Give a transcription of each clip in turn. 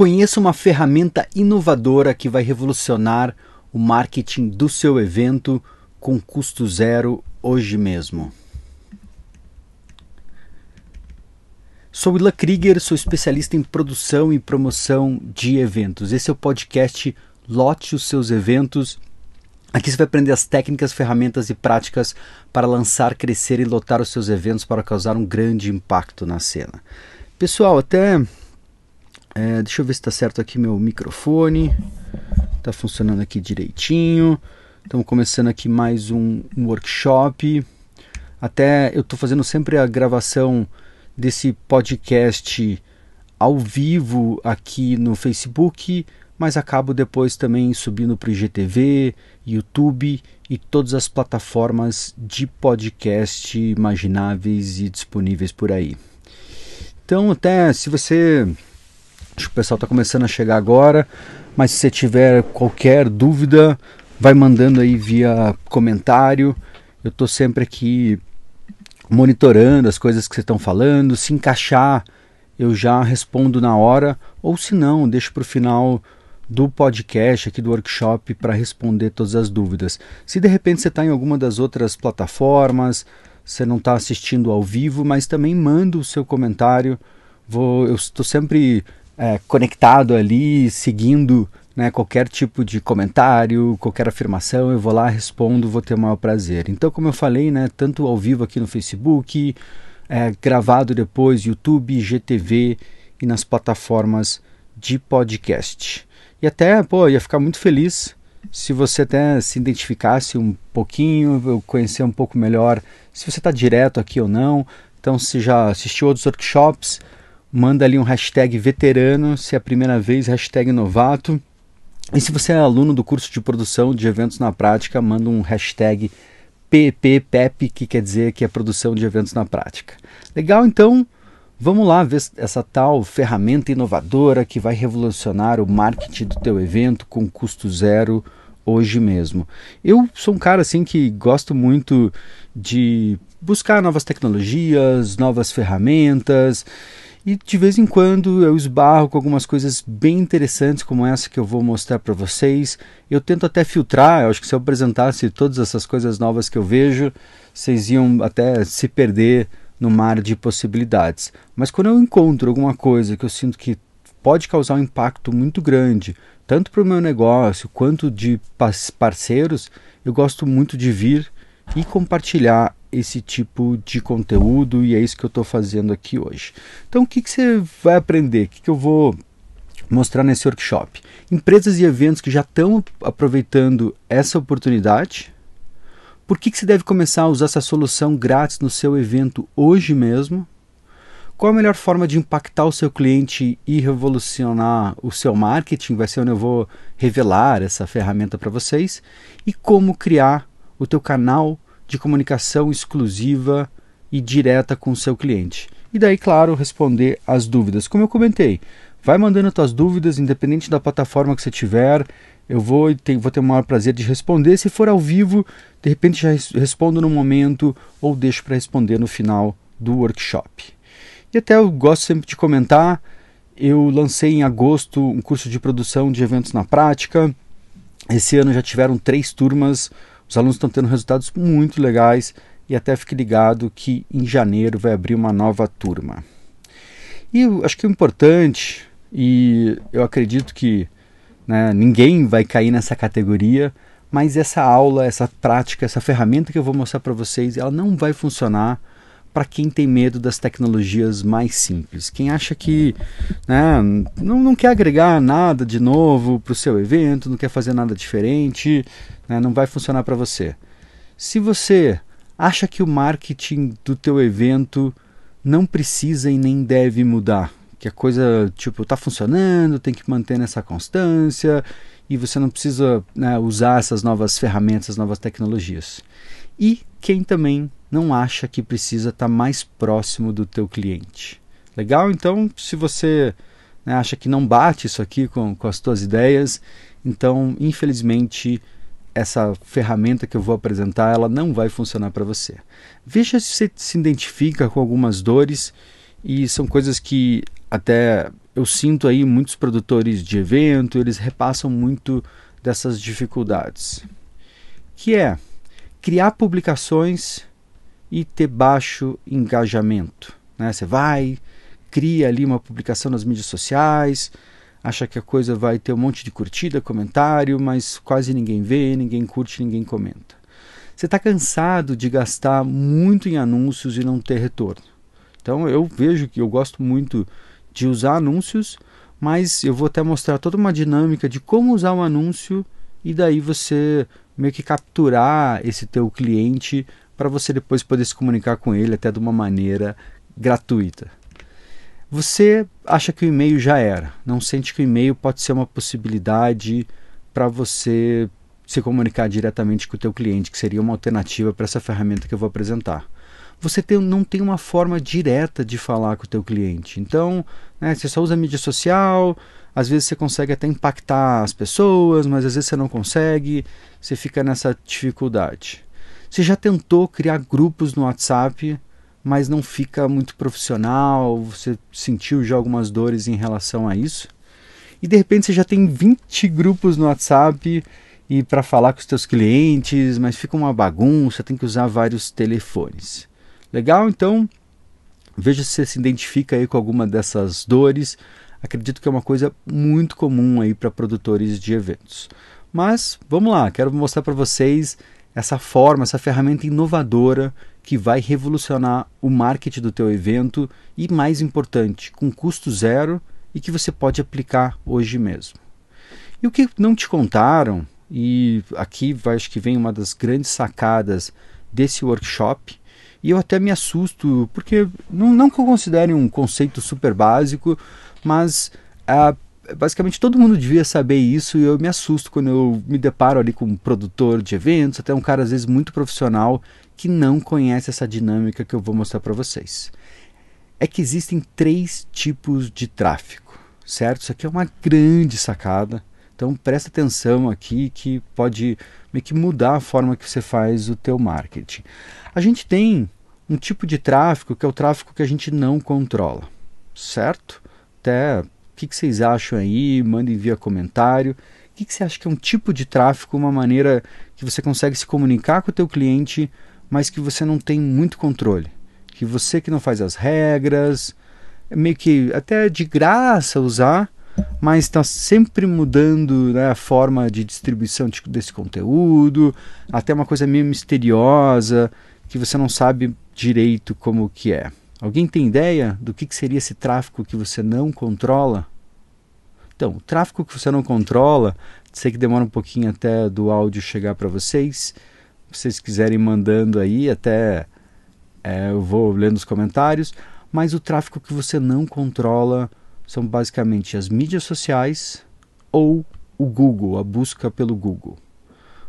Conheça uma ferramenta inovadora que vai revolucionar o marketing do seu evento com custo zero hoje mesmo. Sou Willa Krieger, sou especialista em produção e promoção de eventos. Esse é o podcast Lote os seus eventos. Aqui você vai aprender as técnicas, ferramentas e práticas para lançar, crescer e lotar os seus eventos para causar um grande impacto na cena. Pessoal, até é, deixa eu ver se está certo aqui meu microfone. Está funcionando aqui direitinho. Estamos começando aqui mais um, um workshop. Até eu estou fazendo sempre a gravação desse podcast ao vivo aqui no Facebook, mas acabo depois também subindo para o IGTV, YouTube e todas as plataformas de podcast imagináveis e disponíveis por aí. Então, até se você. Acho que o pessoal está começando a chegar agora, mas se você tiver qualquer dúvida, vai mandando aí via comentário. Eu estou sempre aqui monitorando as coisas que vocês estão falando, se encaixar, eu já respondo na hora, ou se não, deixo para o final do podcast aqui do workshop para responder todas as dúvidas. Se de repente você está em alguma das outras plataformas, você não está assistindo ao vivo, mas também manda o seu comentário. Vou, eu estou sempre é, conectado ali, seguindo né, qualquer tipo de comentário, qualquer afirmação, eu vou lá, respondo, vou ter o maior prazer. Então, como eu falei, né, tanto ao vivo aqui no Facebook, é, gravado depois YouTube, GTV e nas plataformas de podcast. E até, pô, ia ficar muito feliz se você até se identificasse um pouquinho, eu conhecer um pouco melhor se você está direto aqui ou não. Então, se já assistiu outros workshops, manda ali um hashtag veterano, se é a primeira vez, hashtag novato. E se você é aluno do curso de produção de eventos na prática, manda um hashtag PPPEP, que quer dizer que é produção de eventos na prática. Legal, então vamos lá ver essa tal ferramenta inovadora que vai revolucionar o marketing do teu evento com custo zero hoje mesmo. Eu sou um cara assim que gosto muito de buscar novas tecnologias, novas ferramentas e de vez em quando eu esbarro com algumas coisas bem interessantes, como essa que eu vou mostrar para vocês. Eu tento até filtrar, eu acho que se eu apresentasse todas essas coisas novas que eu vejo, vocês iam até se perder no mar de possibilidades. Mas quando eu encontro alguma coisa que eu sinto que pode causar um impacto muito grande, tanto para o meu negócio quanto de parceiros, eu gosto muito de vir e compartilhar esse tipo de conteúdo e é isso que eu estou fazendo aqui hoje. Então, o que, que você vai aprender? O que, que eu vou mostrar nesse workshop? Empresas e eventos que já estão aproveitando essa oportunidade. Por que, que você deve começar a usar essa solução grátis no seu evento hoje mesmo? Qual a melhor forma de impactar o seu cliente e revolucionar o seu marketing? Vai ser onde eu vou revelar essa ferramenta para vocês. E como criar o teu canal de comunicação exclusiva e direta com o seu cliente. E daí, claro, responder as dúvidas. Como eu comentei, vai mandando tuas dúvidas, independente da plataforma que você tiver. Eu vou, ter, vou ter o maior prazer de responder. Se for ao vivo, de repente já respondo no momento ou deixo para responder no final do workshop. E até eu gosto sempre de comentar. Eu lancei em agosto um curso de produção de eventos na prática. Esse ano já tiveram três turmas os alunos estão tendo resultados muito legais e até fique ligado que em janeiro vai abrir uma nova turma. E eu acho que o importante, e eu acredito que né, ninguém vai cair nessa categoria, mas essa aula, essa prática, essa ferramenta que eu vou mostrar para vocês, ela não vai funcionar para quem tem medo das tecnologias mais simples. Quem acha que né, não, não quer agregar nada de novo para o seu evento, não quer fazer nada diferente, né, não vai funcionar para você. Se você acha que o marketing do teu evento não precisa e nem deve mudar, que a coisa tipo está funcionando, tem que manter nessa constância e você não precisa né, usar essas novas ferramentas, novas tecnologias. E quem também não acha que precisa estar tá mais próximo do teu cliente. Legal? Então, se você né, acha que não bate isso aqui com, com as tuas ideias, então, infelizmente, essa ferramenta que eu vou apresentar, ela não vai funcionar para você. Veja se você se identifica com algumas dores e são coisas que até eu sinto aí muitos produtores de evento, eles repassam muito dessas dificuldades, que é criar publicações e ter baixo engajamento. Né? Você vai, cria ali uma publicação nas mídias sociais, acha que a coisa vai ter um monte de curtida, comentário, mas quase ninguém vê, ninguém curte, ninguém comenta. Você está cansado de gastar muito em anúncios e não ter retorno. Então eu vejo que eu gosto muito de usar anúncios, mas eu vou até mostrar toda uma dinâmica de como usar um anúncio e daí você meio que capturar esse teu cliente para você depois poder se comunicar com ele até de uma maneira gratuita. Você acha que o e-mail já era, não sente que o e-mail pode ser uma possibilidade para você se comunicar diretamente com o teu cliente, que seria uma alternativa para essa ferramenta que eu vou apresentar. Você tem, não tem uma forma direta de falar com o teu cliente. Então, né, você só usa mídia social, às vezes você consegue até impactar as pessoas, mas às vezes você não consegue, você fica nessa dificuldade. Você já tentou criar grupos no WhatsApp mas não fica muito profissional, você sentiu já algumas dores em relação a isso. E de repente você já tem 20 grupos no WhatsApp e para falar com os teus clientes, mas fica uma bagunça, tem que usar vários telefones. Legal? Então, veja se você se identifica aí com alguma dessas dores. Acredito que é uma coisa muito comum aí para produtores de eventos. Mas vamos lá, quero mostrar para vocês essa forma, essa ferramenta inovadora que vai revolucionar o marketing do teu evento e mais importante, com custo zero e que você pode aplicar hoje mesmo. E o que não te contaram, e aqui acho que vem uma das grandes sacadas desse workshop, e eu até me assusto, porque não, não que eu considere um conceito super básico, mas ah, basicamente todo mundo devia saber isso e eu me assusto quando eu me deparo ali com um produtor de eventos, até um cara às vezes muito profissional que não conhece essa dinâmica que eu vou mostrar para vocês. É que existem três tipos de tráfego, certo? Isso aqui é uma grande sacada. Então presta atenção aqui que pode meio que mudar a forma que você faz o teu marketing. A gente tem um tipo de tráfego que é o tráfego que a gente não controla, certo? Até que, que vocês acham aí? Mandem via comentário. O que, que você acha que é um tipo de tráfego, uma maneira que você consegue se comunicar com o teu cliente, mas que você não tem muito controle? Que você que não faz as regras, é meio que até de graça usar, mas está sempre mudando né, a forma de distribuição de, desse conteúdo, até uma coisa meio misteriosa, que você não sabe direito como que é. Alguém tem ideia do que, que seria esse tráfego que você não controla? Então, o tráfego que você não controla, sei que demora um pouquinho até do áudio chegar para vocês. Se vocês quiserem mandando aí, até é, eu vou lendo os comentários. Mas o tráfego que você não controla são basicamente as mídias sociais ou o Google, a busca pelo Google.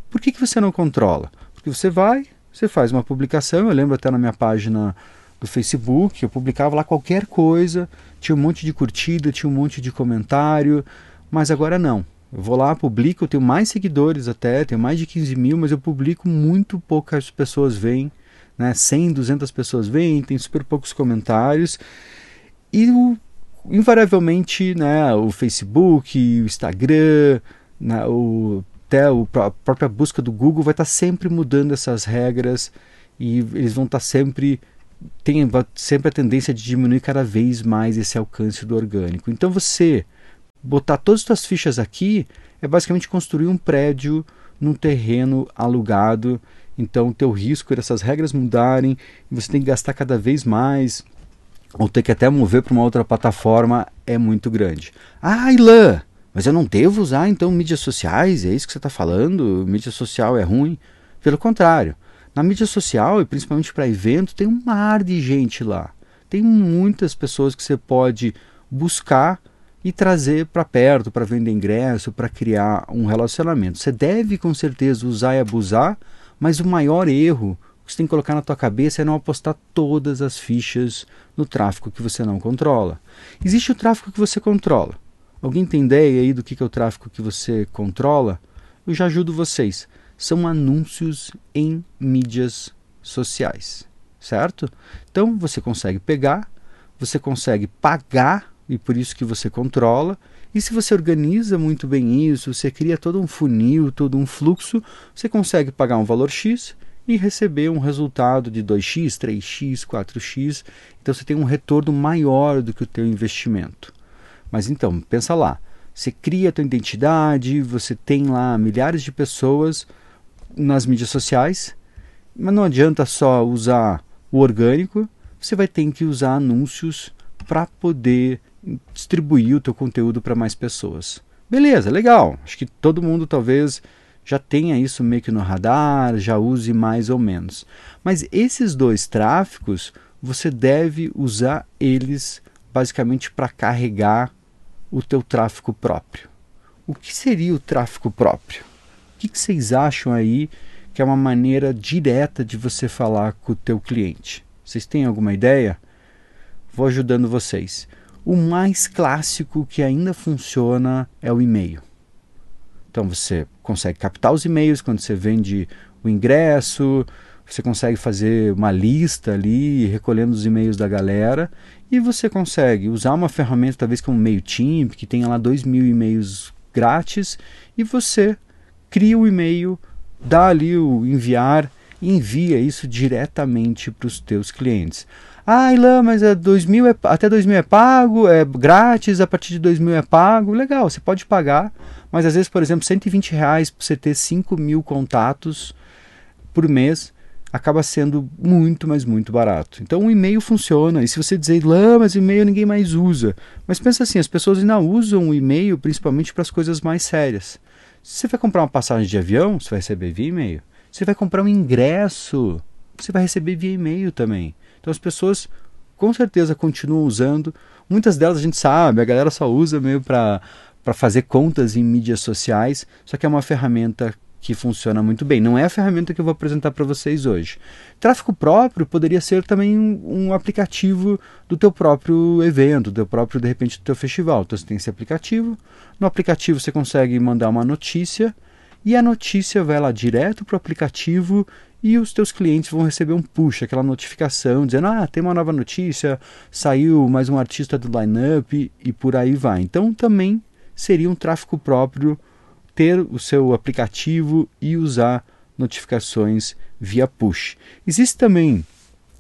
Por que, que você não controla? Porque você vai, você faz uma publicação, eu lembro até na minha página do Facebook, eu publicava lá qualquer coisa, tinha um monte de curtida, tinha um monte de comentário, mas agora não. Eu vou lá, publico, tenho mais seguidores até, tenho mais de 15 mil, mas eu publico muito poucas pessoas veem, né? 100, 200 pessoas veem, tem super poucos comentários. E o, invariavelmente, né, o Facebook, o Instagram, né, o, até a própria busca do Google vai estar sempre mudando essas regras e eles vão estar sempre tem sempre a tendência de diminuir cada vez mais esse alcance do orgânico. Então você botar todas as suas fichas aqui é basicamente construir um prédio num terreno alugado. Então o teu risco dessas regras mudarem, você tem que gastar cada vez mais ou ter que até mover para uma outra plataforma é muito grande. Ah, Ilan, mas eu não devo usar então mídias sociais? É isso que você está falando? Mídia social é ruim? Pelo contrário, na mídia social, e principalmente para evento, tem um mar de gente lá. Tem muitas pessoas que você pode buscar e trazer para perto para vender ingresso, para criar um relacionamento. Você deve com certeza usar e abusar, mas o maior erro que você tem que colocar na tua cabeça é não apostar todas as fichas no tráfego que você não controla. Existe o tráfego que você controla. Alguém tem ideia aí do que é o tráfego que você controla? Eu já ajudo vocês são anúncios em mídias sociais, certo? Então você consegue pegar, você consegue pagar e por isso que você controla. E se você organiza muito bem isso, você cria todo um funil, todo um fluxo, você consegue pagar um valor X e receber um resultado de 2x, 3x, 4x. Então você tem um retorno maior do que o teu investimento. Mas então, pensa lá, você cria a tua identidade, você tem lá milhares de pessoas nas mídias sociais, mas não adianta só usar o orgânico, você vai ter que usar anúncios para poder distribuir o teu conteúdo para mais pessoas. Beleza, legal. Acho que todo mundo talvez já tenha isso meio que no radar, já use mais ou menos. Mas esses dois tráficos, você deve usar eles basicamente para carregar o teu tráfego próprio. O que seria o tráfego próprio? O que, que vocês acham aí que é uma maneira direta de você falar com o teu cliente? Vocês têm alguma ideia? Vou ajudando vocês. O mais clássico que ainda funciona é o e-mail. Então você consegue captar os e-mails quando você vende o ingresso, você consegue fazer uma lista ali recolhendo os e-mails da galera e você consegue usar uma ferramenta talvez como MailChimp que tenha lá dois mil e-mails grátis e você cria o e-mail, dá ali o enviar e envia isso diretamente para os teus clientes. Ah, Ilan, mas é 2000 é, até 2000 é pago, é grátis, a partir de 2000 é pago. Legal, você pode pagar, mas às vezes, por exemplo, 120 reais para você ter 5 mil contatos por mês acaba sendo muito, mas muito barato. Então o e-mail funciona. E se você dizer, Ilan, mas e-mail ninguém mais usa. Mas pensa assim, as pessoas ainda usam o e-mail principalmente para as coisas mais sérias. Se você vai comprar uma passagem de avião, você vai receber via e-mail. Você vai comprar um ingresso, você vai receber via e-mail também. Então as pessoas com certeza continuam usando. Muitas delas a gente sabe, a galera só usa meio para fazer contas em mídias sociais, só que é uma ferramenta que funciona muito bem. Não é a ferramenta que eu vou apresentar para vocês hoje. Tráfego próprio poderia ser também um, um, aplicativo do teu próprio evento, do teu próprio, de repente, do teu festival. Então você tem esse aplicativo. No aplicativo você consegue mandar uma notícia e a notícia vai lá direto para o aplicativo e os teus clientes vão receber um push, aquela notificação dizendo: "Ah, tem uma nova notícia, saiu mais um artista do lineup e por aí vai". Então também seria um tráfego próprio ter o seu aplicativo e usar notificações via push. Existe também,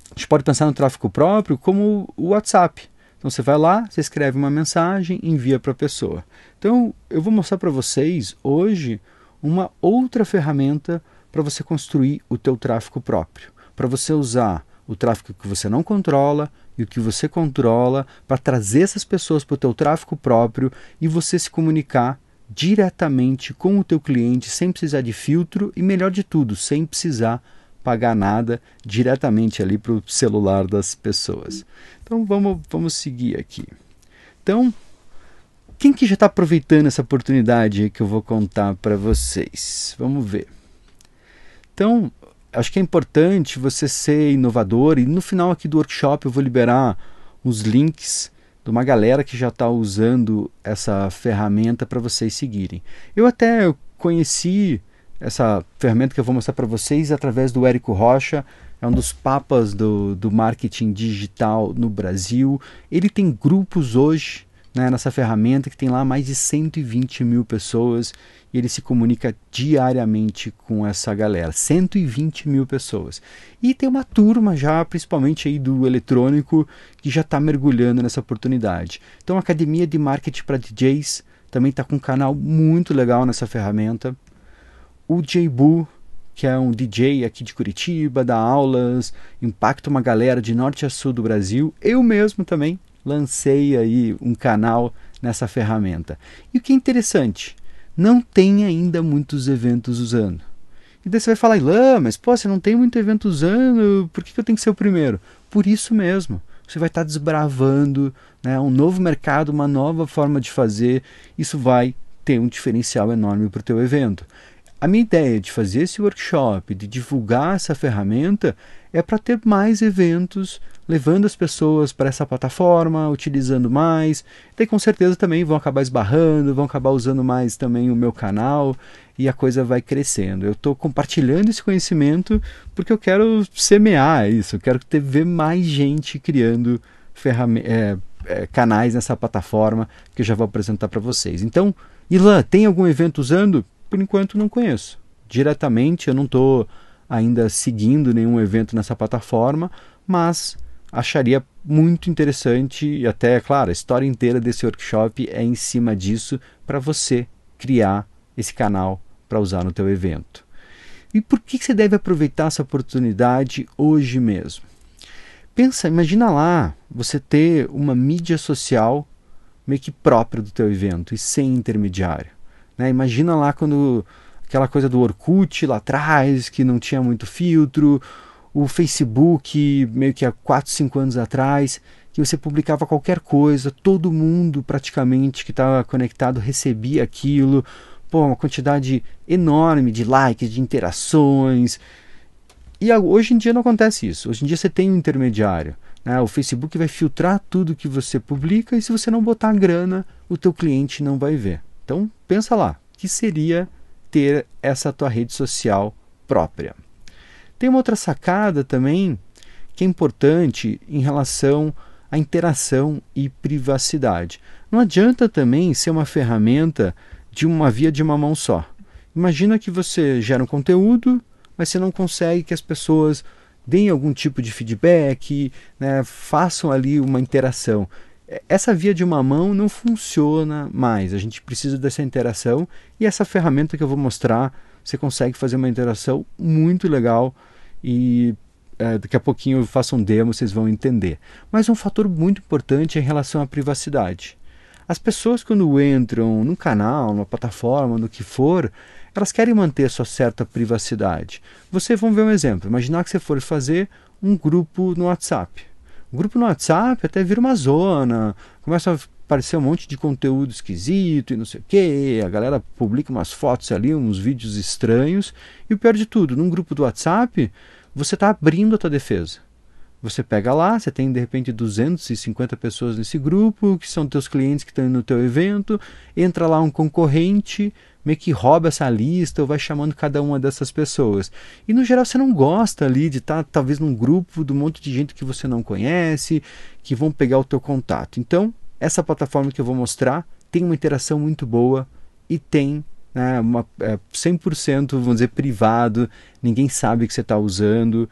a gente pode pensar no tráfego próprio como o WhatsApp. Então você vai lá, você escreve uma mensagem, envia para a pessoa. Então eu vou mostrar para vocês hoje uma outra ferramenta para você construir o teu tráfego próprio, para você usar o tráfego que você não controla e o que você controla para trazer essas pessoas para o teu tráfego próprio e você se comunicar diretamente com o teu cliente sem precisar de filtro e melhor de tudo, sem precisar pagar nada diretamente ali para o celular das pessoas. Então vamos, vamos seguir aqui. Então, quem que já está aproveitando essa oportunidade que eu vou contar para vocês? Vamos ver. Então, acho que é importante você ser inovador e no final aqui do workshop eu vou liberar os links de uma galera que já está usando essa ferramenta para vocês seguirem. Eu até conheci essa ferramenta que eu vou mostrar para vocês através do Érico Rocha, é um dos papas do, do marketing digital no Brasil. Ele tem grupos hoje né, nessa ferramenta que tem lá mais de 120 mil pessoas e ele se comunica diariamente com essa galera, 120 mil pessoas. E tem uma turma já, principalmente aí do eletrônico, que já está mergulhando nessa oportunidade. Então a Academia de Marketing para DJs também está com um canal muito legal nessa ferramenta. O Jbu, que é um DJ aqui de Curitiba, dá aulas, impacta uma galera de norte a sul do Brasil. Eu mesmo também lancei aí um canal nessa ferramenta. E o que é interessante, não tem ainda muitos eventos usando. E daí você vai falar, Ilan, mas pô, você não tem muito evento usando, por que, que eu tenho que ser o primeiro? Por isso mesmo. Você vai estar desbravando né, um novo mercado, uma nova forma de fazer. Isso vai ter um diferencial enorme para o teu evento. A minha ideia de fazer esse workshop, de divulgar essa ferramenta, é para ter mais eventos, levando as pessoas para essa plataforma, utilizando mais. E com certeza também vão acabar esbarrando, vão acabar usando mais também o meu canal e a coisa vai crescendo. Eu estou compartilhando esse conhecimento porque eu quero semear isso, eu quero ter, ver mais gente criando é, é, canais nessa plataforma que eu já vou apresentar para vocês. Então, Ilan, tem algum evento usando? Por enquanto não conheço. Diretamente eu não estou ainda seguindo nenhum evento nessa plataforma, mas acharia muito interessante e até, claro, a história inteira desse workshop é em cima disso para você criar esse canal para usar no teu evento. E por que você deve aproveitar essa oportunidade hoje mesmo? Pensa, imagina lá você ter uma mídia social meio que própria do teu evento e sem intermediário. Né? Imagina lá quando aquela coisa do Orkut lá atrás, que não tinha muito filtro, o Facebook meio que há 4, 5 anos atrás, que você publicava qualquer coisa, todo mundo praticamente que estava conectado recebia aquilo, pô, uma quantidade enorme de likes, de interações. E hoje em dia não acontece isso. Hoje em dia você tem um intermediário. Né? O Facebook vai filtrar tudo que você publica e se você não botar grana, o teu cliente não vai ver. Então pensa lá, que seria ter essa tua rede social própria. Tem uma outra sacada também que é importante em relação à interação e privacidade. Não adianta também ser uma ferramenta de uma via de uma mão só. Imagina que você gera um conteúdo, mas você não consegue que as pessoas deem algum tipo de feedback, né, façam ali uma interação. Essa via de uma mão não funciona mais. A gente precisa dessa interação e essa ferramenta que eu vou mostrar, você consegue fazer uma interação muito legal e é, daqui a pouquinho eu faço um demo, vocês vão entender. Mas um fator muito importante é em relação à privacidade. As pessoas, quando entram num canal, numa plataforma, no que for, elas querem manter sua certa privacidade. Você, vamos ver um exemplo. Imaginar que você for fazer um grupo no WhatsApp. O grupo no WhatsApp até vira uma zona, começa a aparecer um monte de conteúdo esquisito e não sei o que, a galera publica umas fotos ali, uns vídeos estranhos, e o pior de tudo, num grupo do WhatsApp, você está abrindo a tua defesa. Você pega lá, você tem de repente 250 pessoas nesse grupo, que são teus clientes que estão no teu evento, entra lá um concorrente, meio que rouba essa lista ou vai chamando cada uma dessas pessoas. E no geral você não gosta ali de estar tá, talvez num grupo de um monte de gente que você não conhece, que vão pegar o teu contato. Então, essa plataforma que eu vou mostrar tem uma interação muito boa e tem né, uma, é, 100% vamos dizer privado, ninguém sabe que você está usando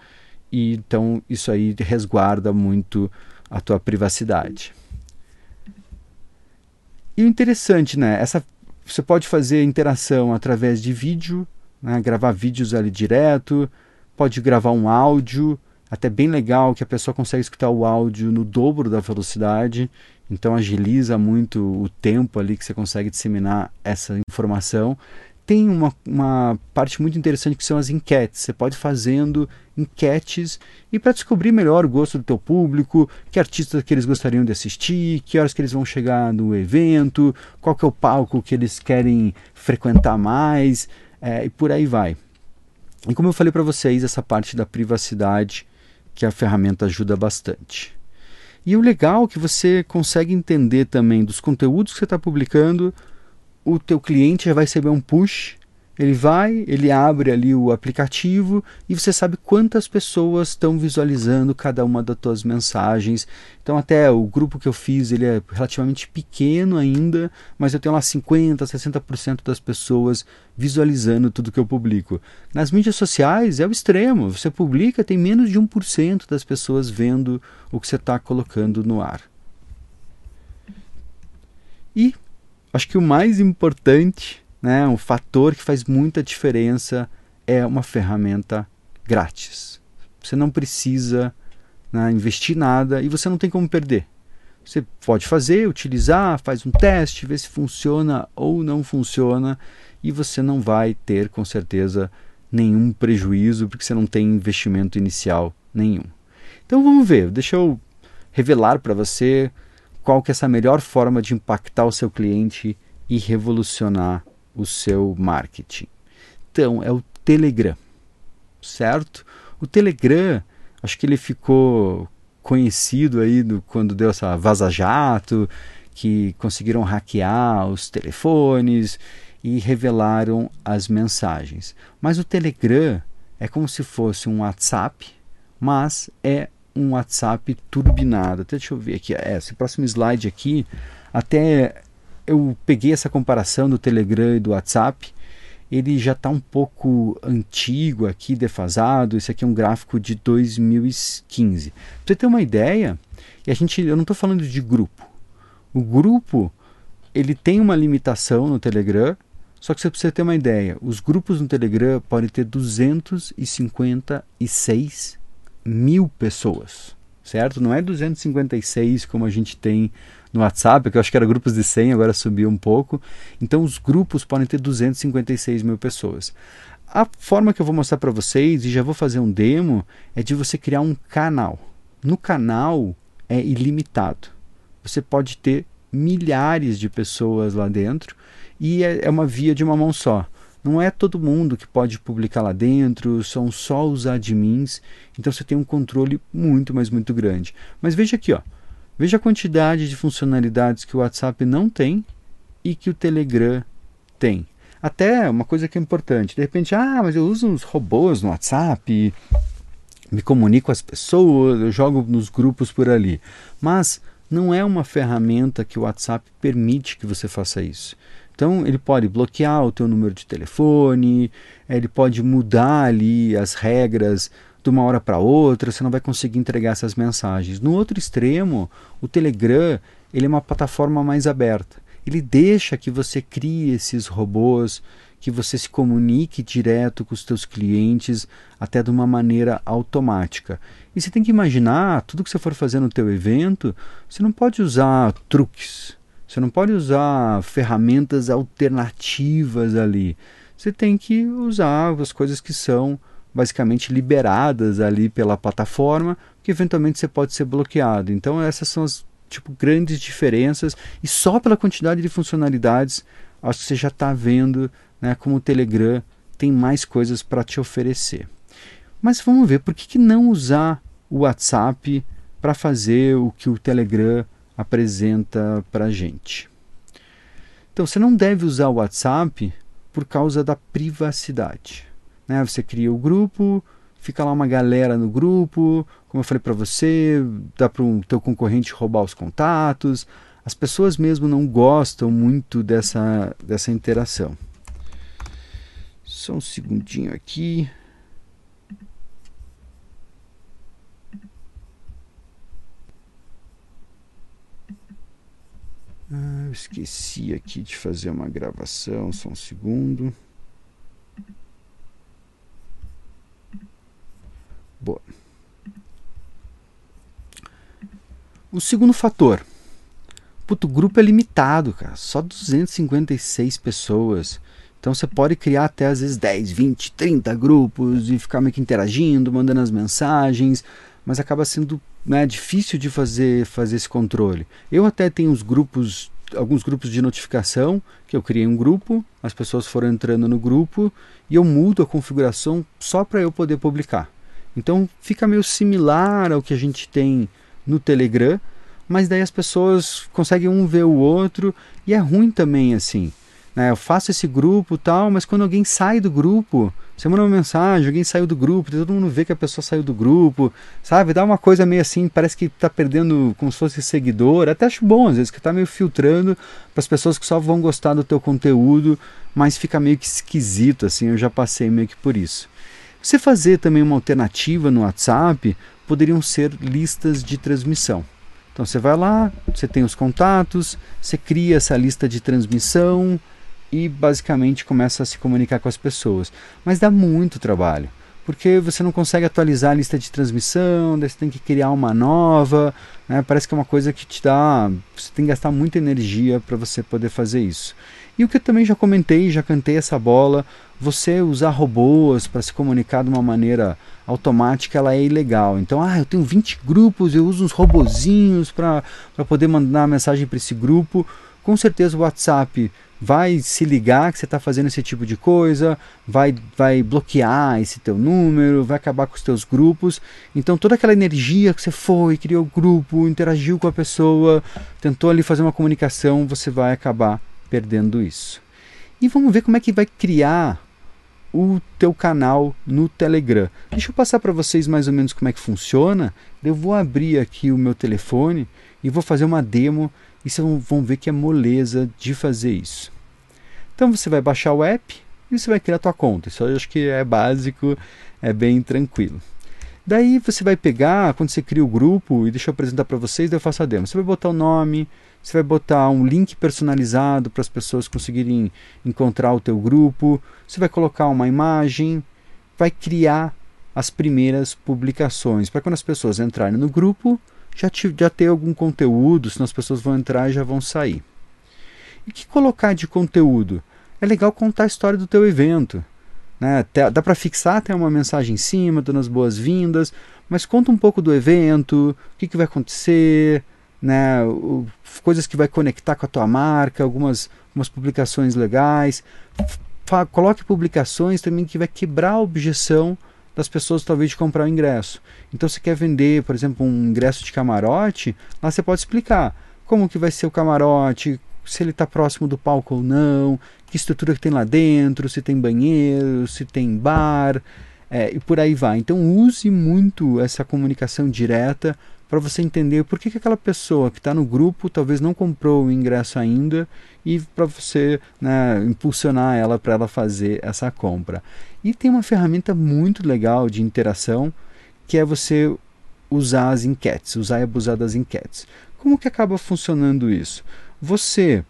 e então isso aí resguarda muito a tua privacidade. E o interessante, né? Essa, você pode fazer interação através de vídeo, né, gravar vídeos ali direto, pode gravar um áudio, até bem legal que a pessoa consegue escutar o áudio no dobro da velocidade, então agiliza muito o tempo ali que você consegue disseminar essa informação tem uma, uma parte muito interessante que são as enquetes. Você pode fazendo enquetes e para descobrir melhor o gosto do teu público, que artistas que eles gostariam de assistir, que horas que eles vão chegar no evento, qual que é o palco que eles querem frequentar mais é, e por aí vai. E como eu falei para vocês, essa parte da privacidade que a ferramenta ajuda bastante. E o legal é que você consegue entender também dos conteúdos que você está publicando, o teu cliente já vai receber um push, ele vai, ele abre ali o aplicativo e você sabe quantas pessoas estão visualizando cada uma das tuas mensagens. Então até o grupo que eu fiz, ele é relativamente pequeno ainda, mas eu tenho lá 50, 60% das pessoas visualizando tudo que eu publico. Nas mídias sociais é o extremo, você publica, tem menos de 1% das pessoas vendo o que você está colocando no ar. E acho que o mais importante, né, um fator que faz muita diferença é uma ferramenta grátis. Você não precisa né, investir nada e você não tem como perder. Você pode fazer, utilizar, faz um teste, vê se funciona ou não funciona e você não vai ter com certeza nenhum prejuízo porque você não tem investimento inicial nenhum. Então vamos ver, deixa eu revelar para você qual que é essa melhor forma de impactar o seu cliente e revolucionar o seu marketing. Então, é o Telegram, certo? O Telegram, acho que ele ficou conhecido aí do, quando deu essa vaza-jato, que conseguiram hackear os telefones e revelaram as mensagens. Mas o Telegram é como se fosse um WhatsApp, mas é um WhatsApp turbinado. Até deixa eu ver aqui, é, esse próximo slide aqui, até eu peguei essa comparação do Telegram e do WhatsApp. Ele já está um pouco antigo aqui, defasado. Esse aqui é um gráfico de 2015. Pra você ter uma ideia, e a gente, eu não estou falando de grupo. O grupo ele tem uma limitação no Telegram, só que você precisa ter uma ideia. Os grupos no Telegram podem ter 256 mil pessoas, certo? Não é 256 como a gente tem no WhatsApp, que eu acho que era grupos de 100, agora subiu um pouco. Então os grupos podem ter 256 mil pessoas. A forma que eu vou mostrar para vocês, e já vou fazer um demo, é de você criar um canal. No canal é ilimitado. Você pode ter milhares de pessoas lá dentro e é, é uma via de uma mão só. Não é todo mundo que pode publicar lá dentro, são só os admins, então você tem um controle muito, mas muito grande. Mas veja aqui, ó, veja a quantidade de funcionalidades que o WhatsApp não tem e que o Telegram tem. Até uma coisa que é importante, de repente, ah, mas eu uso uns robôs no WhatsApp, me comunico com as pessoas, eu jogo nos grupos por ali. Mas não é uma ferramenta que o WhatsApp permite que você faça isso. Então ele pode bloquear o teu número de telefone, ele pode mudar ali as regras de uma hora para outra, você não vai conseguir entregar essas mensagens. No outro extremo, o Telegram, ele é uma plataforma mais aberta. Ele deixa que você crie esses robôs, que você se comunique direto com os teus clientes, até de uma maneira automática. E você tem que imaginar, tudo que você for fazer no teu evento, você não pode usar truques, você não pode usar ferramentas alternativas ali. Você tem que usar as coisas que são basicamente liberadas ali pela plataforma, que eventualmente você pode ser bloqueado. Então essas são as tipo grandes diferenças e só pela quantidade de funcionalidades acho que você já está vendo né, como o Telegram tem mais coisas para te oferecer. Mas vamos ver, por que, que não usar o WhatsApp para fazer o que o Telegram apresenta para a gente? Então, você não deve usar o WhatsApp por causa da privacidade. Né? Você cria o grupo, fica lá uma galera no grupo, como eu falei para você, dá para o teu concorrente roubar os contatos. As pessoas mesmo não gostam muito dessa, dessa interação. Só um segundinho aqui. Ah, esqueci aqui de fazer uma gravação, só um segundo. Boa. O segundo fator. Puto, o grupo é limitado, cara. Só 256 pessoas. Então você pode criar até às vezes 10, 20, 30 grupos e ficar meio que interagindo, mandando as mensagens, mas acaba sendo né, difícil de fazer, fazer esse controle. Eu até tenho uns grupos, alguns grupos de notificação, que eu criei um grupo, as pessoas foram entrando no grupo e eu mudo a configuração só para eu poder publicar. Então fica meio similar ao que a gente tem no Telegram, mas daí as pessoas conseguem um ver o outro e é ruim também assim né, eu faço esse grupo tal, mas quando alguém sai do grupo, você manda uma mensagem, alguém saiu do grupo, todo mundo vê que a pessoa saiu do grupo, sabe? Dá uma coisa meio assim, parece que tá perdendo como se fosse seguidor. Até acho bom, às vezes, que tá meio filtrando para as pessoas que só vão gostar do teu conteúdo, mas fica meio que esquisito, assim, eu já passei meio que por isso. Você fazer também uma alternativa no WhatsApp poderiam ser listas de transmissão. Então você vai lá, você tem os contatos, você cria essa lista de transmissão, e basicamente começa a se comunicar com as pessoas. Mas dá muito trabalho, porque você não consegue atualizar a lista de transmissão, você tem que criar uma nova, né? parece que é uma coisa que te dá. Você tem que gastar muita energia para você poder fazer isso. E o que eu também já comentei, já cantei essa bola, você usar robôs para se comunicar de uma maneira automática, ela é ilegal. Então, ah, eu tenho 20 grupos, eu uso uns robozinhos para poder mandar mensagem para esse grupo. Com certeza o WhatsApp vai se ligar que você está fazendo esse tipo de coisa, vai, vai bloquear esse teu número, vai acabar com os teus grupos. Então toda aquela energia que você foi, criou o grupo, interagiu com a pessoa, tentou ali fazer uma comunicação, você vai acabar perdendo isso. E vamos ver como é que vai criar o teu canal no Telegram. Deixa eu passar para vocês mais ou menos como é que funciona. Eu vou abrir aqui o meu telefone e vou fazer uma demo e vocês vão ver que é moleza de fazer isso. Então você vai baixar o app e você vai criar a tua conta. Isso eu acho que é básico, é bem tranquilo. Daí você vai pegar, quando você cria o grupo, e deixa eu apresentar para vocês, daí eu faço a demo. Você vai botar o nome, você vai botar um link personalizado para as pessoas conseguirem encontrar o teu grupo, você vai colocar uma imagem, vai criar as primeiras publicações, para quando as pessoas entrarem no grupo, já, te, já ter algum conteúdo, senão as pessoas vão entrar e já vão sair. E que colocar de conteúdo? É legal contar a história do teu evento. Né? Dá para fixar até uma mensagem em cima, dando as boas-vindas, mas conta um pouco do evento, o que, que vai acontecer, né? O, coisas que vai conectar com a tua marca, algumas, algumas publicações legais. Fa coloque publicações também que vai quebrar a objeção das pessoas talvez de comprar o ingresso. Então você quer vender, por exemplo, um ingresso de camarote, lá você pode explicar como que vai ser o camarote, se ele está próximo do palco ou não, que estrutura que tem lá dentro, se tem banheiro, se tem bar, é, e por aí vai. Então use muito essa comunicação direta para você entender por que, que aquela pessoa que está no grupo talvez não comprou o ingresso ainda e para você né, impulsionar ela para ela fazer essa compra. E tem uma ferramenta muito legal de interação que é você usar as enquetes, usar e abusar das enquetes. Como que acaba funcionando isso? Você,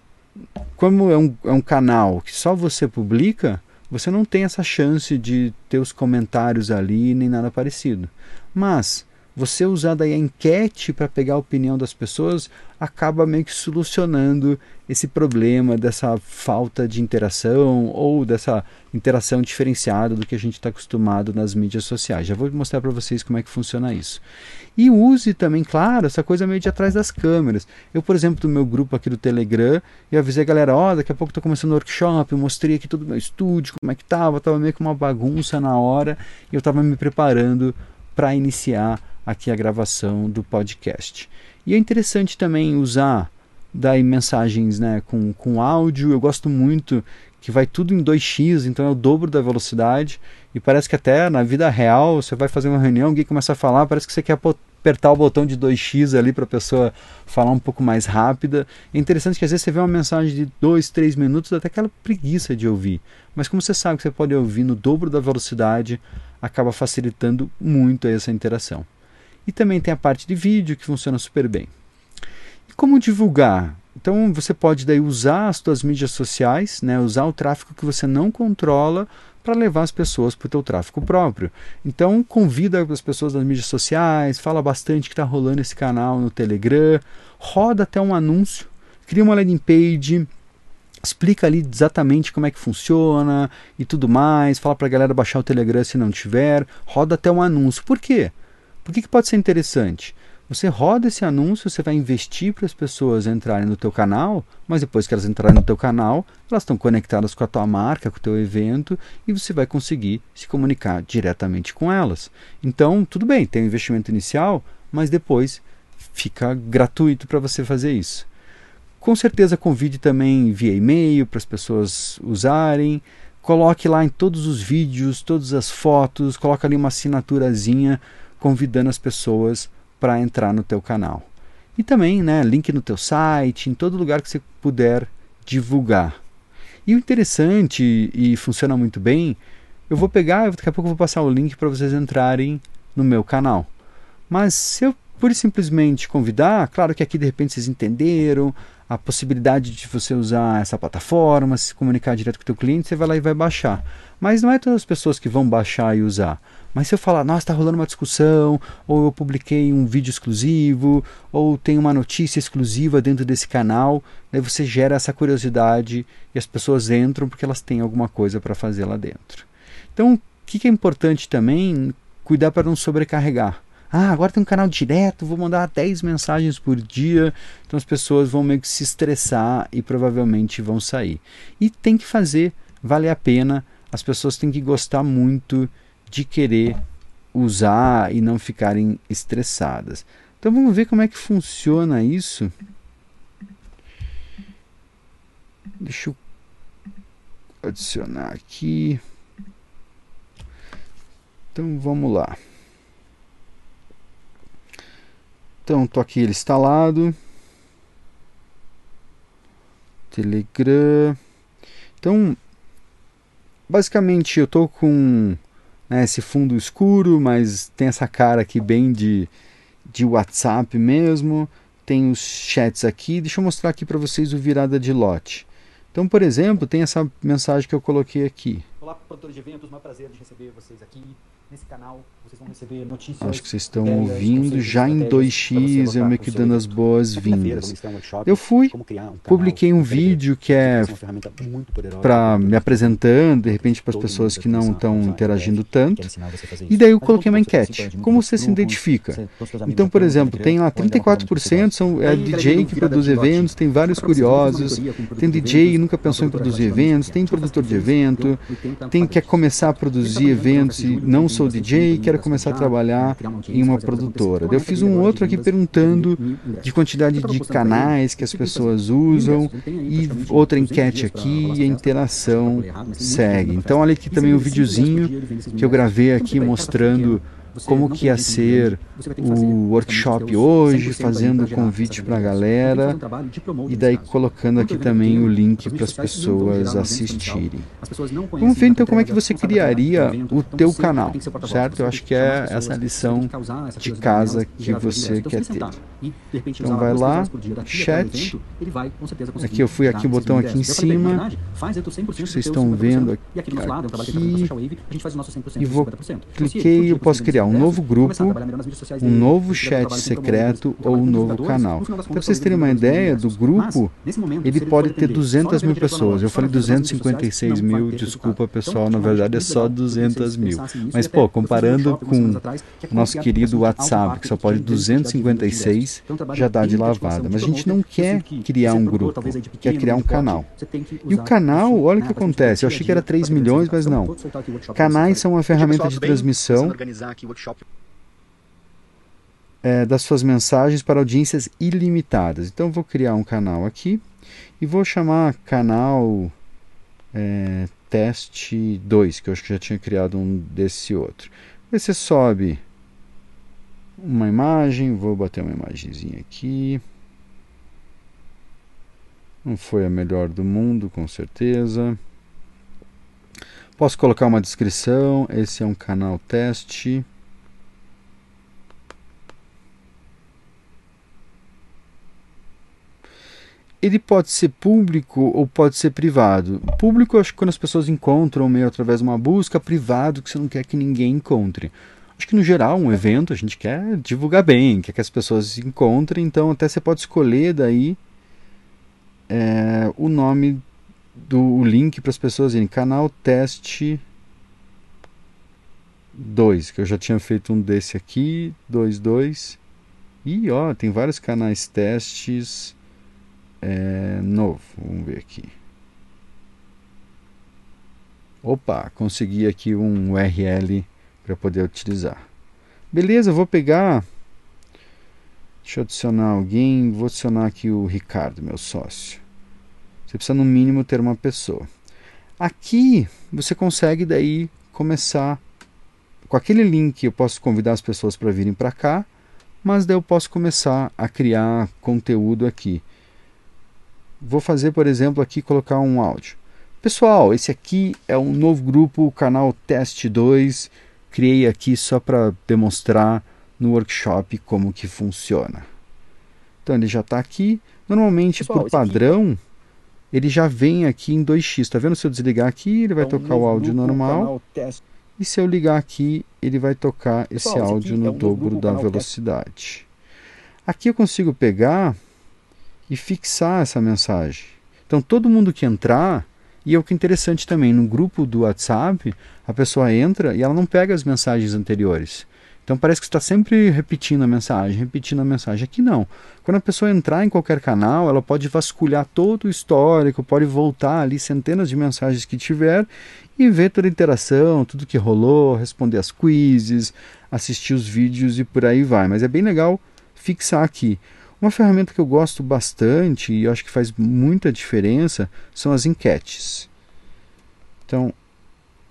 como é um, é um canal que só você publica, você não tem essa chance de ter os comentários ali nem nada parecido. Mas você usar daí a enquete para pegar a opinião das pessoas acaba meio que solucionando esse problema dessa falta de interação ou dessa interação diferenciada do que a gente está acostumado nas mídias sociais. Já vou mostrar para vocês como é que funciona isso. E use também, claro, essa coisa meio de atrás das câmeras. Eu, por exemplo, do meu grupo aqui do Telegram, eu avisei a galera, ó, oh, daqui a pouco estou começando o workshop, eu mostrei aqui todo o meu estúdio, como é que estava, estava meio que uma bagunça na hora, e eu estava me preparando para iniciar aqui a gravação do podcast. E é interessante também usar daí mensagens né, com, com áudio. Eu gosto muito que vai tudo em 2x, então é o dobro da velocidade. E parece que até na vida real, você vai fazer uma reunião, alguém começa a falar, parece que você quer apertar o botão de 2x ali para a pessoa falar um pouco mais rápida. É interessante que às vezes você vê uma mensagem de 2, 3 minutos, até aquela preguiça de ouvir. Mas como você sabe que você pode ouvir no dobro da velocidade, acaba facilitando muito essa interação. E também tem a parte de vídeo que funciona super bem. E como divulgar? Então você pode daí usar as suas mídias sociais, né, usar o tráfego que você não controla para levar as pessoas para o teu tráfego próprio. Então convida as pessoas das mídias sociais, fala bastante que está rolando esse canal no Telegram, roda até um anúncio, cria uma landing page, explica ali exatamente como é que funciona e tudo mais, fala para a galera baixar o Telegram se não tiver, roda até um anúncio. Por quê? Por que, que pode ser interessante? Você roda esse anúncio, você vai investir para as pessoas entrarem no teu canal, mas depois que elas entrarem no teu canal, elas estão conectadas com a tua marca, com o teu evento, e você vai conseguir se comunicar diretamente com elas. Então, tudo bem, tem um investimento inicial, mas depois fica gratuito para você fazer isso. Com certeza convide também via e-mail para as pessoas usarem. Coloque lá em todos os vídeos, todas as fotos, coloque ali uma assinaturazinha convidando as pessoas para entrar no teu canal. E também, né, link no teu site, em todo lugar que você puder divulgar. E o interessante e funciona muito bem, eu vou pegar, daqui a pouco eu vou passar o link para vocês entrarem no meu canal. Mas se eu por simplesmente convidar, claro que aqui de repente vocês entenderam a possibilidade de você usar essa plataforma, se comunicar direto com o teu cliente, você vai lá e vai baixar. Mas não é todas as pessoas que vão baixar e usar. Mas se eu falar, nossa, está rolando uma discussão, ou eu publiquei um vídeo exclusivo, ou tem uma notícia exclusiva dentro desse canal, daí você gera essa curiosidade e as pessoas entram porque elas têm alguma coisa para fazer lá dentro. Então, o que, é importante também? Cuidar para não sobrecarregar. Ah, agora tem um canal direto, vou mandar 10 mensagens por dia. Então as pessoas vão meio que se estressar e provavelmente vão sair. E tem que fazer valer a pena. As pessoas têm que gostar muito de querer usar e não ficarem estressadas. Então vamos ver como é que funciona isso. Deixa eu adicionar aqui. Então vamos lá. Então tô aqui ele instalado. Telegram. Então, basicamente eu tô com né, esse fundo escuro, mas tem essa cara aqui bem de, de WhatsApp mesmo. Tem os chats aqui. Deixa eu mostrar aqui para vocês o virada de lote. Então, por exemplo, tem essa mensagem que eu coloquei aqui. Olá, produtores de eventos, é prazer de receber vocês aqui nesse canal. Vocês vão receber notícias. Acho que vocês estão ouvindo já em 2x, eu meio que dando as boas-vindas. Eu fui, publiquei um vídeo que é para me apresentando, de repente para as pessoas que não estão interagindo tanto. E daí eu coloquei uma enquete. Como você se identifica? Então, por exemplo, tem lá 34% são é DJ que produz eventos, tem vários curiosos, tem DJ que nunca pensou em produzir eventos, tem produtor de evento, tem que quer começar a produzir eventos e não sou DJ, quero começar a trabalhar em uma produtora. Eu fiz um outro aqui perguntando de quantidade de canais que as pessoas usam e outra enquete aqui e a interação segue. Então olha aqui também o um videozinho que eu gravei aqui mostrando como que ia ser o workshop hoje, fazendo convite para a galera e daí colocando aqui também o link para as pessoas assistirem. Vamos ver então como é que você criaria o teu canal, certo? Eu acho que é essa lição de casa que você quer ter. Então vai lá, chat. Aqui eu fui aqui o botão aqui em cima. Vocês estão vendo aqui. E vou cliquei, eu posso criar um novo grupo, um novo chat secreto ou um novo canal. Para vocês terem uma ideia do grupo, ele pode ter 200 mil pessoas. Eu falei 256 mil, desculpa pessoal, na verdade é só 200 mil. Mas pô, comparando com o nosso querido WhatsApp, que só pode 256, já dá de lavada. Mas a gente não quer criar um grupo, quer criar um canal. E o canal, olha o que acontece. Eu achei que era 3 milhões, mas não. Canais são uma ferramenta de transmissão é, das suas mensagens para audiências ilimitadas. Então vou criar um canal aqui e vou chamar canal é, teste 2, que eu acho que já tinha criado um desse outro. Aí você sobe uma imagem, vou bater uma imagenzinha aqui. Não foi a melhor do mundo, com certeza. Posso colocar uma descrição. Esse é um canal teste. Ele pode ser público ou pode ser privado. Público, acho que quando as pessoas encontram meio através de uma busca, privado, que você não quer que ninguém encontre. Acho que no geral, um evento a gente quer divulgar bem, quer que as pessoas se encontrem, então até você pode escolher daí é, o nome do o link para as pessoas irem. Canal teste 2, que eu já tinha feito um desse aqui, 22. E ó, tem vários canais testes é, novo. Vamos ver aqui. Opa, consegui aqui um URL para poder utilizar. Beleza, vou pegar. Deixa eu adicionar alguém. Vou adicionar aqui o Ricardo, meu sócio. Você precisa no mínimo ter uma pessoa. Aqui você consegue daí começar com aquele link. Eu posso convidar as pessoas para virem para cá, mas daí eu posso começar a criar conteúdo aqui. Vou fazer, por exemplo, aqui colocar um áudio. Pessoal, esse aqui é um novo grupo, o canal Teste 2. Criei aqui só para demonstrar no workshop como que funciona. Então ele já está aqui. Normalmente, Pessoal, por padrão, aqui... ele já vem aqui em 2x. Está vendo? Se eu desligar aqui, ele vai é um tocar o áudio grupo, normal. E se eu ligar aqui, ele vai tocar Pessoal, esse áudio no é um dobro grupo, da velocidade. Aqui eu consigo pegar e fixar essa mensagem. Então todo mundo que entrar, e é o que é interessante também, no grupo do WhatsApp, a pessoa entra e ela não pega as mensagens anteriores. Então parece que está sempre repetindo a mensagem, repetindo a mensagem. Aqui não. Quando a pessoa entrar em qualquer canal, ela pode vasculhar todo o histórico, pode voltar ali centenas de mensagens que tiver e ver toda a interação, tudo que rolou, responder as quizzes, assistir os vídeos e por aí vai. Mas é bem legal fixar aqui. Uma ferramenta que eu gosto bastante e acho que faz muita diferença são as enquetes. Então,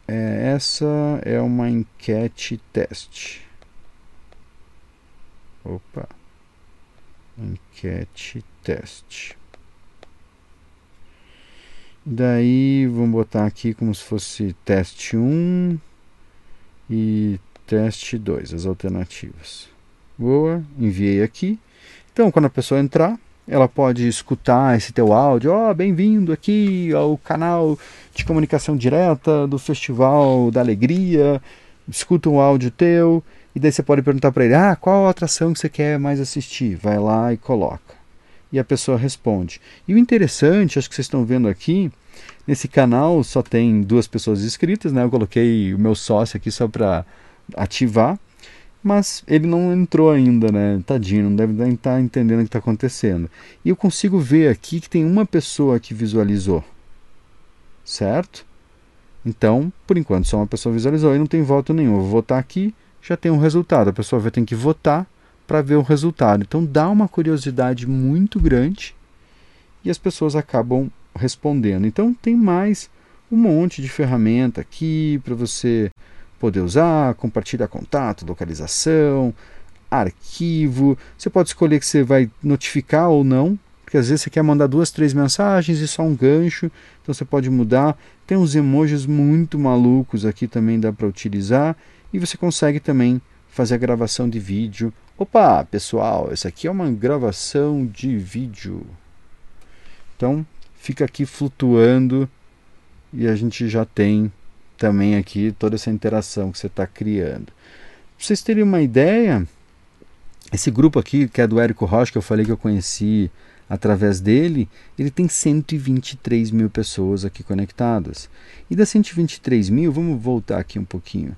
É, essa é uma enquete teste. Opa. Enquete teste. Daí vamos botar aqui como se fosse teste 1 e teste 2, as alternativas. Boa, enviei aqui. Então, quando a pessoa entrar, ela pode escutar esse teu áudio. Ó, oh, bem-vindo aqui ao canal de comunicação direta do Festival da Alegria. Escuta um áudio teu e daí você pode perguntar para ele: "Ah, qual atração que você quer mais assistir?". Vai lá e coloca. E a pessoa responde. E o interessante, acho que vocês estão vendo aqui, nesse canal só tem duas pessoas inscritas, né? Eu coloquei o meu sócio aqui só para ativar, mas ele não entrou ainda, né? Tadinho, não deve estar tá entendendo o que está acontecendo. E eu consigo ver aqui que tem uma pessoa que visualizou, certo? Então, por enquanto, só uma pessoa visualizou e não tem voto nenhum. Eu vou votar aqui, já tem um resultado. A pessoa vai ter que votar para ver o resultado. Então, dá uma curiosidade muito grande e as pessoas acabam respondendo. Então, tem mais um monte de ferramenta aqui para você poder usar, compartilhar contato, localização, arquivo. Você pode escolher que você vai notificar ou não, porque às vezes você quer mandar duas, três mensagens e só um gancho, então você pode mudar. Tem uns emojis muito malucos aqui também dá para utilizar e você consegue também fazer a gravação de vídeo. Opa, pessoal, essa aqui é uma gravação de vídeo. Então, fica aqui flutuando e a gente já tem também aqui toda essa interação que você está criando. Para vocês terem uma ideia, esse grupo aqui, que é do Érico Rocha, que eu falei que eu conheci através dele, ele tem 123 mil pessoas aqui conectadas. E das 123 mil, vamos voltar aqui um pouquinho.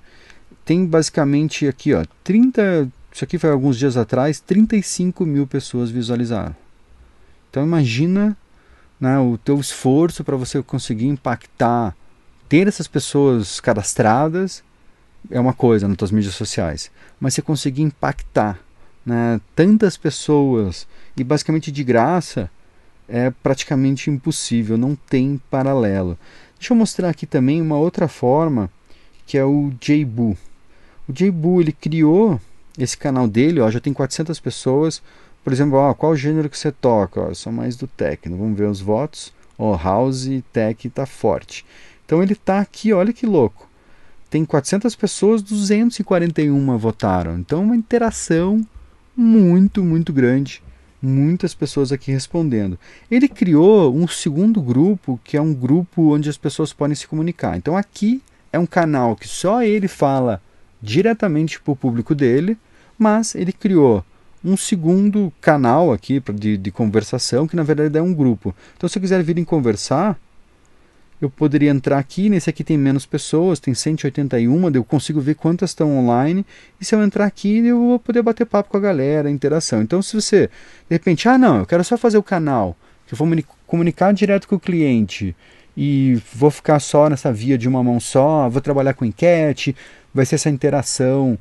Tem basicamente aqui, ó, 30. Isso aqui foi alguns dias atrás, 35 mil pessoas visualizaram. Então imagina né, o teu esforço para você conseguir impactar ter essas pessoas cadastradas é uma coisa nas tuas mídias sociais, mas você conseguir impactar né, tantas pessoas e basicamente de graça é praticamente impossível, não tem paralelo. Deixa eu mostrar aqui também uma outra forma que é o Jbu. O Jbu ele criou esse canal dele, ó, já tem 400 pessoas. Por exemplo, ó, qual gênero que você toca? Ó, sou mais do techno. Vamos ver os votos. Ó, house tech tá forte. Então ele está aqui, olha que louco. Tem 400 pessoas, 241 votaram. Então uma interação muito, muito grande. Muitas pessoas aqui respondendo. Ele criou um segundo grupo, que é um grupo onde as pessoas podem se comunicar. Então aqui é um canal que só ele fala diretamente para o público dele, mas ele criou um segundo canal aqui de, de conversação, que na verdade é um grupo. Então, se eu quiser vir conversar, eu poderia entrar aqui, nesse aqui tem menos pessoas, tem 181, eu consigo ver quantas estão online, e se eu entrar aqui eu vou poder bater papo com a galera, interação. Então se você, de repente, ah não, eu quero só fazer o canal, que eu vou me comunicar direto com o cliente, e vou ficar só nessa via de uma mão só, vou trabalhar com enquete, vai ser essa interação,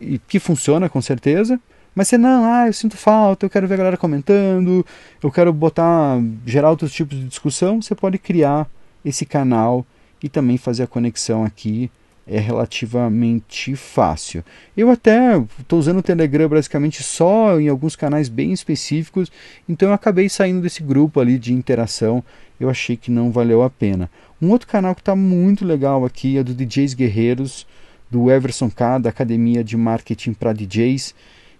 e que funciona com certeza, mas você não, ah, eu sinto falta, eu quero ver a galera comentando, eu quero botar, gerar outros tipos de discussão, você pode criar esse canal e também fazer a conexão aqui é relativamente fácil. Eu até estou usando o Telegram basicamente só em alguns canais bem específicos, então eu acabei saindo desse grupo ali de interação. Eu achei que não valeu a pena. Um outro canal que está muito legal aqui é do DJs Guerreiros, do Everson K, da Academia de Marketing para DJs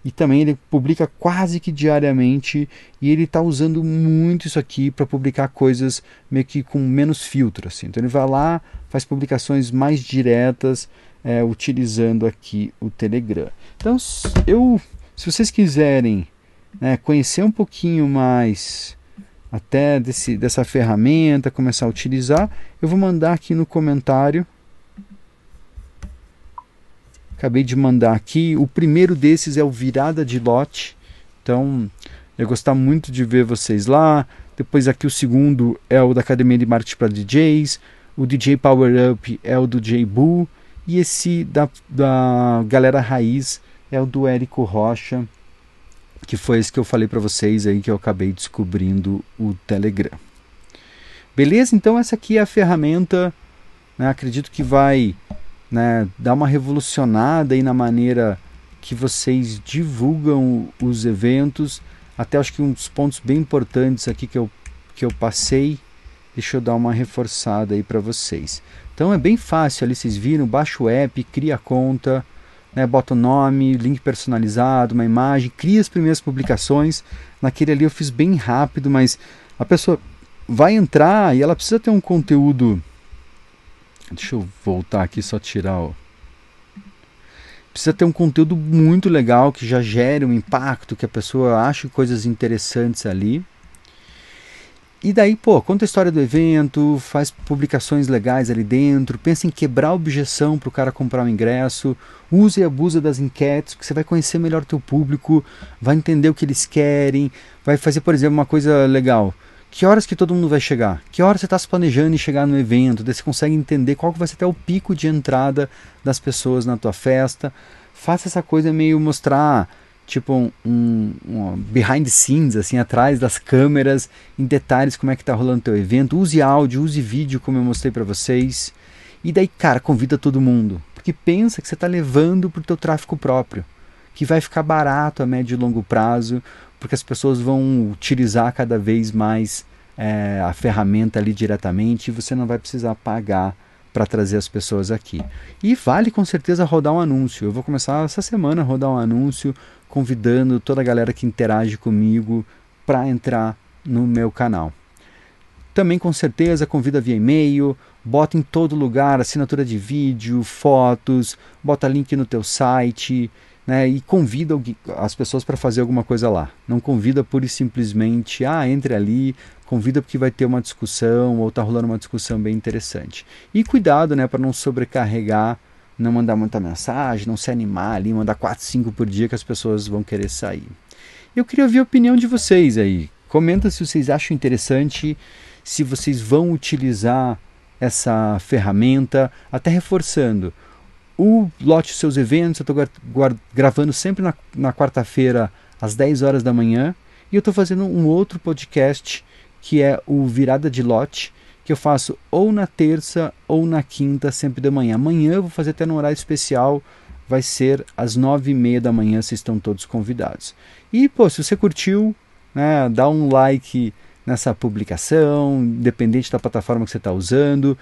e também ele publica quase que diariamente e ele está usando muito isso aqui para publicar coisas meio que com menos filtro assim. Então ele vai lá, faz publicações mais diretas é, utilizando aqui o Telegram. Então eu, se vocês quiserem né, conhecer um pouquinho mais até desse, dessa ferramenta, começar a utilizar, eu vou mandar aqui no comentário Acabei de mandar aqui. O primeiro desses é o Virada de Lote. Então, eu gostar muito de ver vocês lá. Depois aqui o segundo é o da Academia de Marketing para DJs. O DJ Power Up é o do J Bull. E esse da, da Galera Raiz é o do Érico Rocha, que foi esse que eu falei para vocês aí que eu acabei descobrindo o Telegram. Beleza? Então essa aqui é a ferramenta Né? Acredito que vai né, dar uma revolucionada aí na maneira que vocês divulgam os eventos. Até acho que um dos pontos bem importantes aqui que eu, que eu passei, deixa eu dar uma reforçada aí para vocês. Então é bem fácil ali, vocês viram, baixa o app, cria a conta, né, bota o nome, link personalizado, uma imagem, cria as primeiras publicações. Naquele ali eu fiz bem rápido, mas a pessoa vai entrar e ela precisa ter um conteúdo. Deixa eu voltar aqui só tirar. Precisa ter um conteúdo muito legal que já gere um impacto, que a pessoa ache coisas interessantes ali. E daí, pô, conta a história do evento, faz publicações legais ali dentro, pensa em quebrar objeção para o cara comprar o ingresso, use e abusa das enquetes, porque você vai conhecer melhor o teu público, vai entender o que eles querem, vai fazer, por exemplo, uma coisa legal. Que horas que todo mundo vai chegar? Que horas você está se planejando em chegar no evento? Daí você consegue entender qual que vai ser até o pico de entrada das pessoas na tua festa. Faça essa coisa meio mostrar tipo um, um, um, behind the scenes, assim, atrás das câmeras, em detalhes como é que tá rolando teu evento. Use áudio, use vídeo, como eu mostrei para vocês. E daí, cara, convida todo mundo, porque pensa que você está levando para o teu tráfego próprio, que vai ficar barato a médio e longo prazo, porque as pessoas vão utilizar cada vez mais é, a ferramenta ali diretamente e você não vai precisar pagar para trazer as pessoas aqui. E vale com certeza rodar um anúncio. Eu vou começar essa semana a rodar um anúncio convidando toda a galera que interage comigo para entrar no meu canal. Também com certeza convida via e-mail, bota em todo lugar assinatura de vídeo, fotos, bota link no teu site, né, e convida as pessoas para fazer alguma coisa lá. Não convida pura e simplesmente, ah, entre ali, convida porque vai ter uma discussão ou está rolando uma discussão bem interessante. E cuidado, né, para não sobrecarregar não mandar muita mensagem, não se animar ali, mandar 4, 5 por dia que as pessoas vão querer sair. Eu queria ouvir a opinião de vocês aí. Comenta se vocês acham interessante, se vocês vão utilizar essa ferramenta, até reforçando. O Lote Seus Eventos, eu estou gravando sempre na, na quarta-feira às 10 horas da manhã e eu estou fazendo um outro podcast que é o Virada de Lote, que eu faço ou na terça ou na quinta, sempre de manhã. Amanhã eu vou fazer até no horário especial, vai ser às nove e meia da manhã, vocês estão todos convidados. E, pô, se você curtiu, né, dá um like nessa publicação, independente da plataforma que você está usando.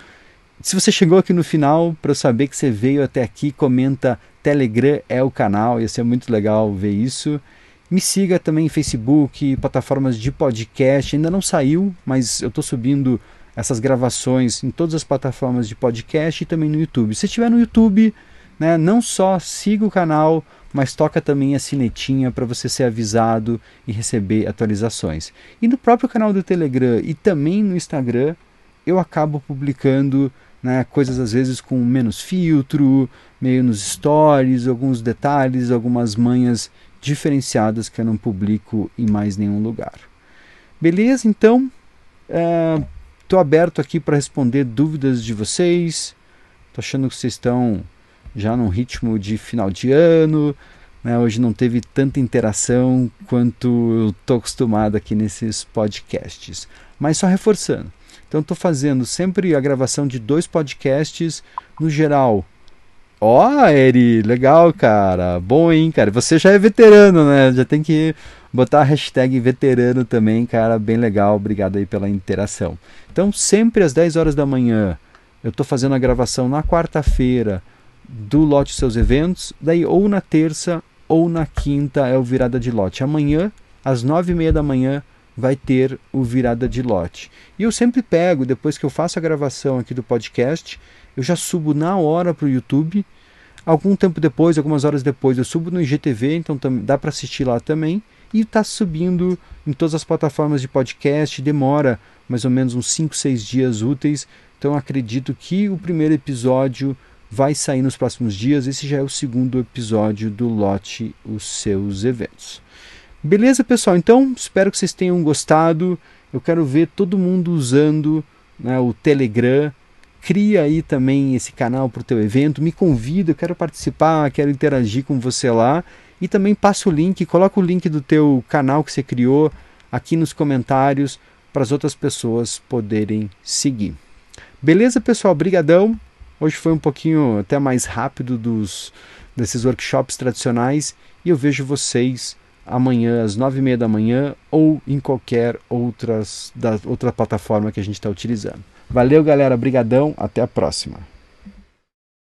Se você chegou aqui no final, para eu saber que você veio até aqui, comenta Telegram é o canal, ia ser muito legal ver isso. Me siga também em Facebook, plataformas de podcast, ainda não saiu, mas eu estou subindo essas gravações em todas as plataformas de podcast e também no YouTube. Se estiver no YouTube, né, não só siga o canal, mas toca também a sinetinha para você ser avisado e receber atualizações. E no próprio canal do Telegram e também no Instagram, eu acabo publicando né, coisas às vezes com menos filtro, meio nos stories, alguns detalhes, algumas manhas diferenciadas que eu não publico em mais nenhum lugar. Beleza? Então, Estou aberto aqui para responder dúvidas de vocês. Estou achando que vocês estão já num ritmo de final de ano. Né? Hoje não teve tanta interação quanto eu estou acostumado aqui nesses podcasts. Mas só reforçando. Então estou fazendo sempre a gravação de dois podcasts no geral. Ó, oh, Eri, legal, cara. Bom, hein, cara. Você já é veterano, né? Já tem que botar a hashtag veterano também, cara, bem legal. Obrigado aí pela interação. Então, sempre às 10 horas da manhã, eu estou fazendo a gravação na quarta-feira do lote seus eventos, daí ou na terça ou na quinta é o virada de lote. Amanhã, às 9 e meia da manhã, vai ter o virada de lote. E eu sempre pego, depois que eu faço a gravação aqui do podcast, eu já subo na hora para o YouTube. Algum tempo depois, algumas horas depois, eu subo no IGTV, então dá para assistir lá também e está subindo em todas as plataformas de podcast. Demora mais ou menos uns 5, 6 dias úteis. Então acredito que o primeiro episódio vai sair nos próximos dias. Esse já é o segundo episódio do Lote os seus eventos. Beleza, pessoal? Então espero que vocês tenham gostado. Eu quero ver todo mundo usando né, o Telegram. Cria aí também esse canal para o teu evento. Me convida, eu quero participar, quero interagir com você lá. E também passa o link, coloca o link do teu canal que você criou aqui nos comentários para as outras pessoas poderem seguir. Beleza, pessoal? Brigadão. Hoje foi um pouquinho até mais rápido dos desses workshops tradicionais e eu vejo vocês amanhã às nove e meia da manhã ou em qualquer outras, da, outra plataforma que a gente está utilizando. Valeu, galera. Brigadão. Até a próxima.